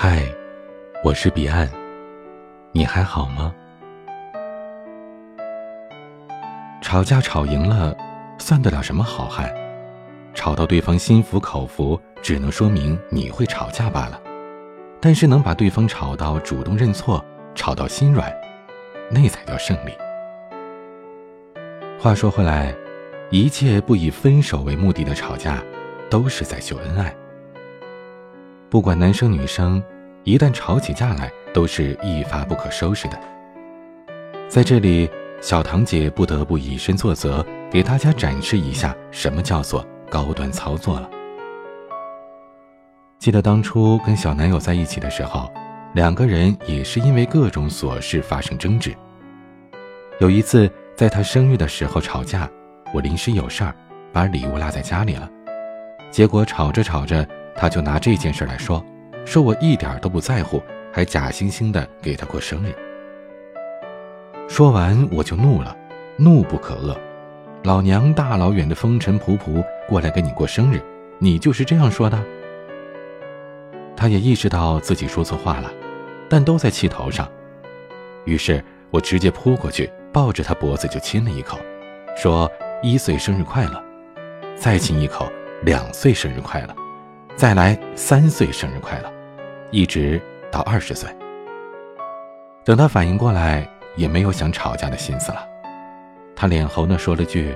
嗨，我是彼岸，你还好吗？吵架吵赢了，算得了什么好汉？吵到对方心服口服，只能说明你会吵架罢了。但是能把对方吵到主动认错，吵到心软，那才叫胜利。话说回来，一切不以分手为目的的吵架，都是在秀恩爱。不管男生女生，一旦吵起架来，都是一发不可收拾的。在这里，小堂姐不得不以身作则，给大家展示一下什么叫做高端操作了。记得当初跟小男友在一起的时候，两个人也是因为各种琐事发生争执。有一次在他生日的时候吵架，我临时有事儿，把礼物落在家里了，结果吵着吵着。他就拿这件事来说，说我一点都不在乎，还假惺惺的给他过生日。说完我就怒了，怒不可遏，老娘大老远的风尘仆仆过来跟你过生日，你就是这样说的？他也意识到自己说错话了，但都在气头上，于是我直接扑过去，抱着他脖子就亲了一口，说一岁生日快乐，再亲一口两岁生日快乐。再来三岁生日快乐，一直到二十岁。等他反应过来，也没有想吵架的心思了。他脸红的说了句：“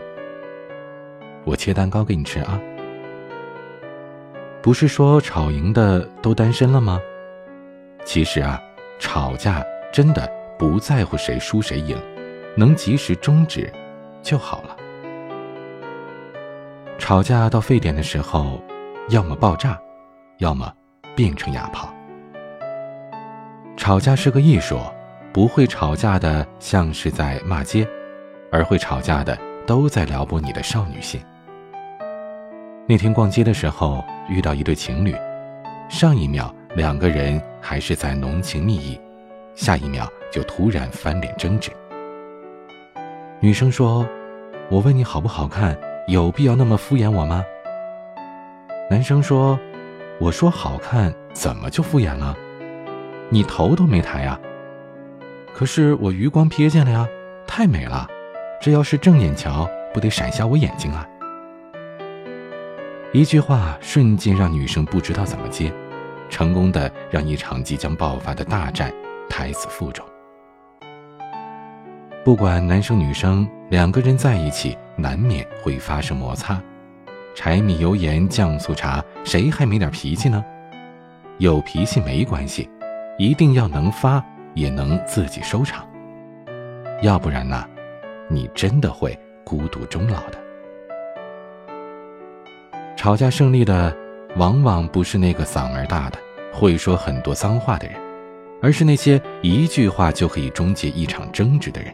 我切蛋糕给你吃啊。”不是说吵赢的都单身了吗？其实啊，吵架真的不在乎谁输谁赢，能及时终止就好了。吵架到沸点的时候。要么爆炸，要么变成哑炮。吵架是个艺术，不会吵架的像是在骂街，而会吵架的都在撩拨你的少女心。那天逛街的时候遇到一对情侣，上一秒两个人还是在浓情蜜意，下一秒就突然翻脸争执。女生说：“我问你好不好看，有必要那么敷衍我吗？”男生说：“我说好看，怎么就敷衍了？你头都没抬呀！可是我余光瞥见了呀，太美了，这要是正眼瞧，不得闪瞎我眼睛啊！”一句话瞬间让女生不知道怎么接，成功的让一场即将爆发的大战胎死腹中。不管男生女生，两个人在一起难免会发生摩擦。柴米油盐酱醋茶，谁还没点脾气呢？有脾气没关系，一定要能发，也能自己收场。要不然呢，你真的会孤独终老的。吵架胜利的，往往不是那个嗓门大的、会说很多脏话的人，而是那些一句话就可以终结一场争执的人。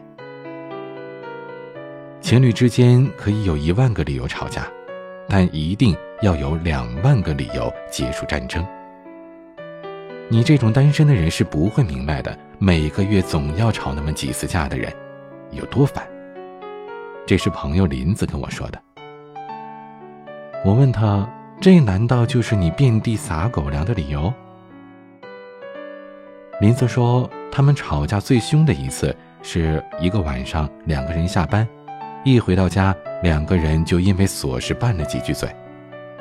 情侣之间可以有一万个理由吵架。但一定要有两万个理由结束战争。你这种单身的人是不会明白的，每个月总要吵那么几次架的人，有多烦。这是朋友林子跟我说的。我问他：“这难道就是你遍地撒狗粮的理由？”林子说：“他们吵架最凶的一次，是一个晚上，两个人下班，一回到家。”两个人就因为琐事拌了几句嘴，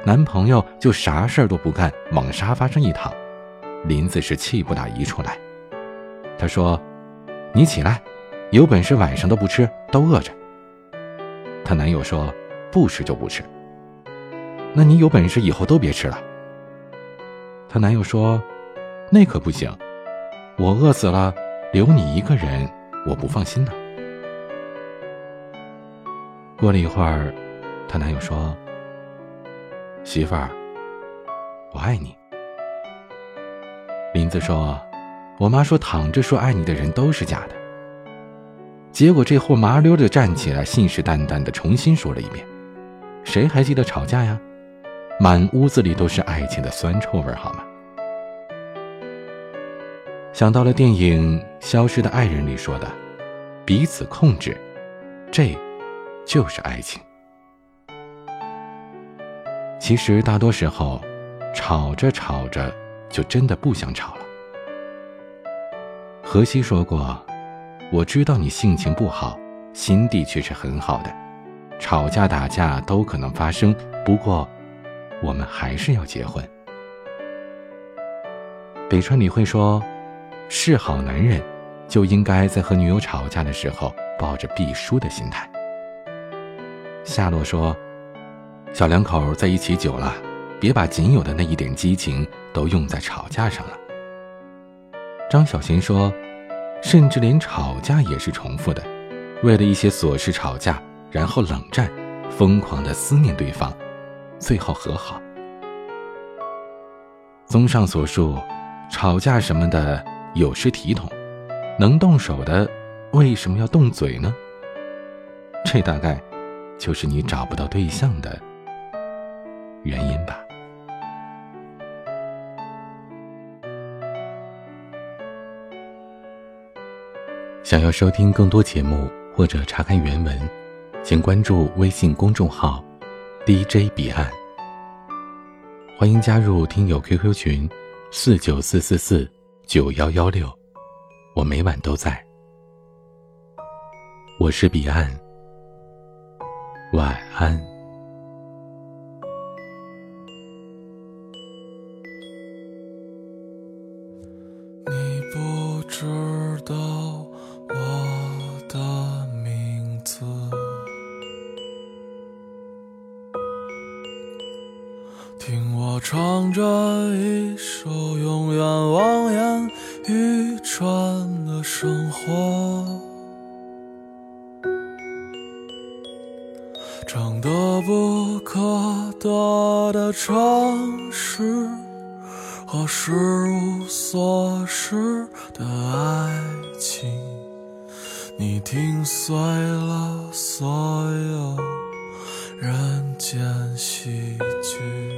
男朋友就啥事儿都不干，往沙发上一躺。林子是气不打一处来，他说：“你起来，有本事晚上都不吃，都饿着。”她男友说：“不吃就不吃。”那你有本事以后都别吃了。她男友说：“那可不行，我饿死了，留你一个人，我不放心呢。”过了一会儿，她男友说：“媳妇儿，我爱你。”林子说：“我妈说躺着说爱你的人都是假的。”结果这货麻溜的站起来，信誓旦旦的重新说了一遍。谁还记得吵架呀？满屋子里都是爱情的酸臭味，好吗？想到了电影《消失的爱人》里说的：“彼此控制。”这。就是爱情。其实大多时候，吵着吵着就真的不想吵了。荷西说过：“我知道你性情不好，心地却是很好的。吵架打架都可能发生，不过，我们还是要结婚。”北川理会说：“是好男人，就应该在和女友吵架的时候抱着必输的心态。”夏洛说：“小两口在一起久了。”别把仅有的那一点激情都用在吵架上了。张小娴说：“甚至连吵架也是重复的，为了一些琐事吵架，然后冷战，疯狂的思念对方，最后和好。”综上所述，吵架什么的有失体统，能动手的为什么要动嘴呢？这大概就是你找不到对象的原因吧。想要收听更多节目或者查看原文，请关注微信公众号 “DJ 彼岸”。欢迎加入听友 QQ 群：四九四四四九幺幺六，我每晚都在。我是彼岸，晚安。你不知道我的名字听我唱着一首永远望眼欲穿的生活，我的城市和失无所失的爱情，你听碎了所有人间喜剧。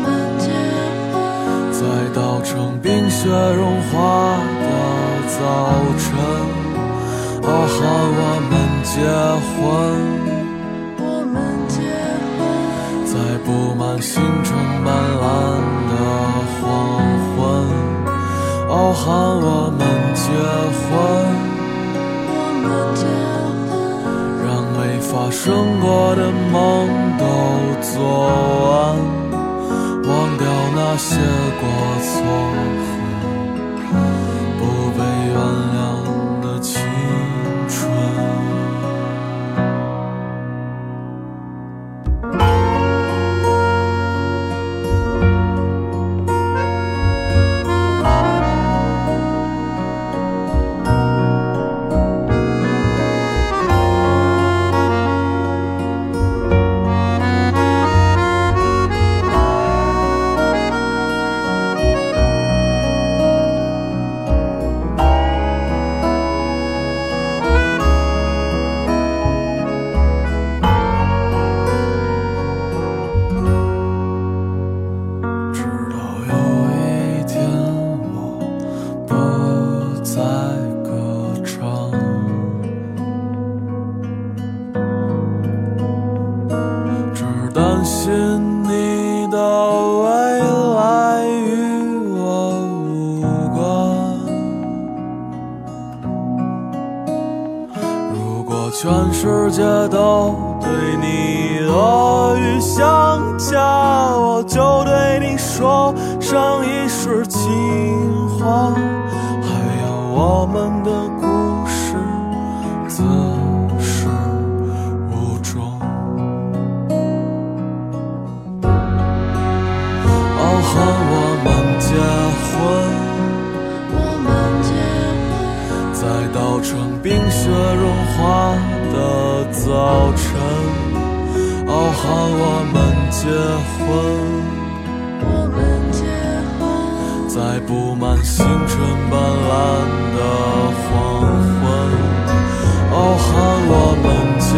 们结婚，在稻城冰雪融化的早晨。哦，喊我们结婚。我们结婚，在布满星辰斑斓的黄昏，哦，喊我们结婚，让没发生过的梦都做完，忘掉那些过错。在歌唱。只担心你的未来与我无关。如果全世界都对你恶语相加，我就对你说上一世情。成冰雪融化的早晨，傲寒我们结婚，在布满星辰斑斓的黄昏，傲寒我们结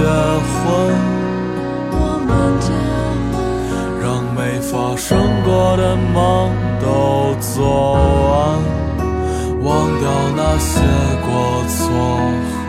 婚，我们结婚，让没发生过的梦都做完。忘掉那些过错。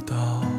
到。